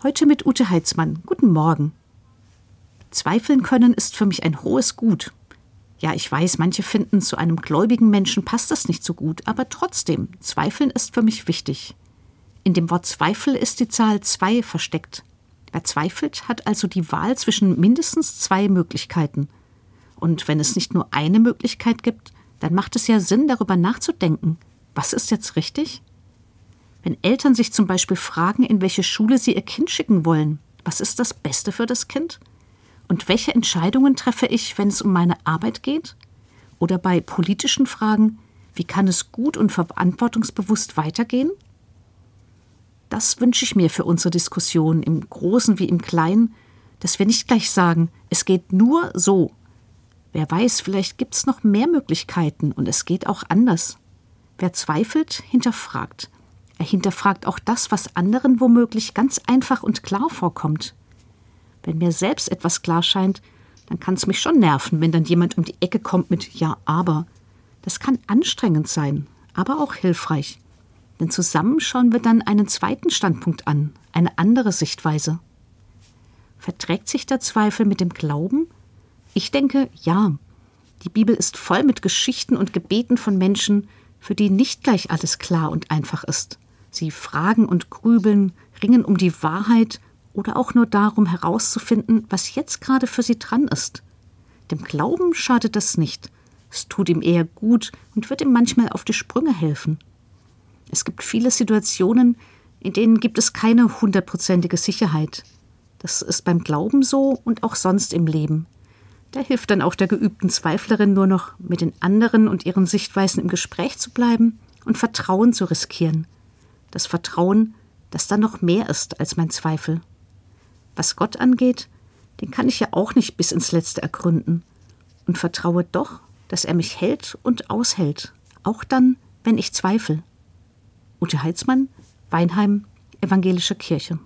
Heute mit Ute Heitzmann. Guten Morgen. Zweifeln können ist für mich ein hohes Gut. Ja, ich weiß, manche finden, zu einem gläubigen Menschen passt das nicht so gut, aber trotzdem, Zweifeln ist für mich wichtig. In dem Wort Zweifel ist die Zahl zwei versteckt. Wer zweifelt, hat also die Wahl zwischen mindestens zwei Möglichkeiten. Und wenn es nicht nur eine Möglichkeit gibt, dann macht es ja Sinn, darüber nachzudenken. Was ist jetzt richtig? Wenn Eltern sich zum Beispiel fragen, in welche Schule sie ihr Kind schicken wollen, was ist das Beste für das Kind? Und welche Entscheidungen treffe ich, wenn es um meine Arbeit geht? Oder bei politischen Fragen, wie kann es gut und verantwortungsbewusst weitergehen? Das wünsche ich mir für unsere Diskussion im Großen wie im Kleinen, dass wir nicht gleich sagen, es geht nur so. Wer weiß, vielleicht gibt es noch mehr Möglichkeiten und es geht auch anders. Wer zweifelt, hinterfragt. Er hinterfragt auch das, was anderen womöglich ganz einfach und klar vorkommt. Wenn mir selbst etwas klar scheint, dann kann es mich schon nerven, wenn dann jemand um die Ecke kommt mit Ja, aber. Das kann anstrengend sein, aber auch hilfreich. Denn zusammen schauen wir dann einen zweiten Standpunkt an, eine andere Sichtweise. Verträgt sich der Zweifel mit dem Glauben? Ich denke, ja. Die Bibel ist voll mit Geschichten und Gebeten von Menschen, für die nicht gleich alles klar und einfach ist. Sie fragen und grübeln, ringen um die Wahrheit oder auch nur darum herauszufinden, was jetzt gerade für sie dran ist. Dem Glauben schadet das nicht. Es tut ihm eher gut und wird ihm manchmal auf die Sprünge helfen. Es gibt viele Situationen, in denen gibt es keine hundertprozentige Sicherheit. Das ist beim Glauben so und auch sonst im Leben. Da hilft dann auch der geübten Zweiflerin nur noch, mit den anderen und ihren Sichtweisen im Gespräch zu bleiben und Vertrauen zu riskieren. Das Vertrauen, dass da noch mehr ist als mein Zweifel. Was Gott angeht, den kann ich ja auch nicht bis ins Letzte ergründen und vertraue doch, dass er mich hält und aushält, auch dann, wenn ich zweifle. Ute Heitzmann, Weinheim, Evangelische Kirche.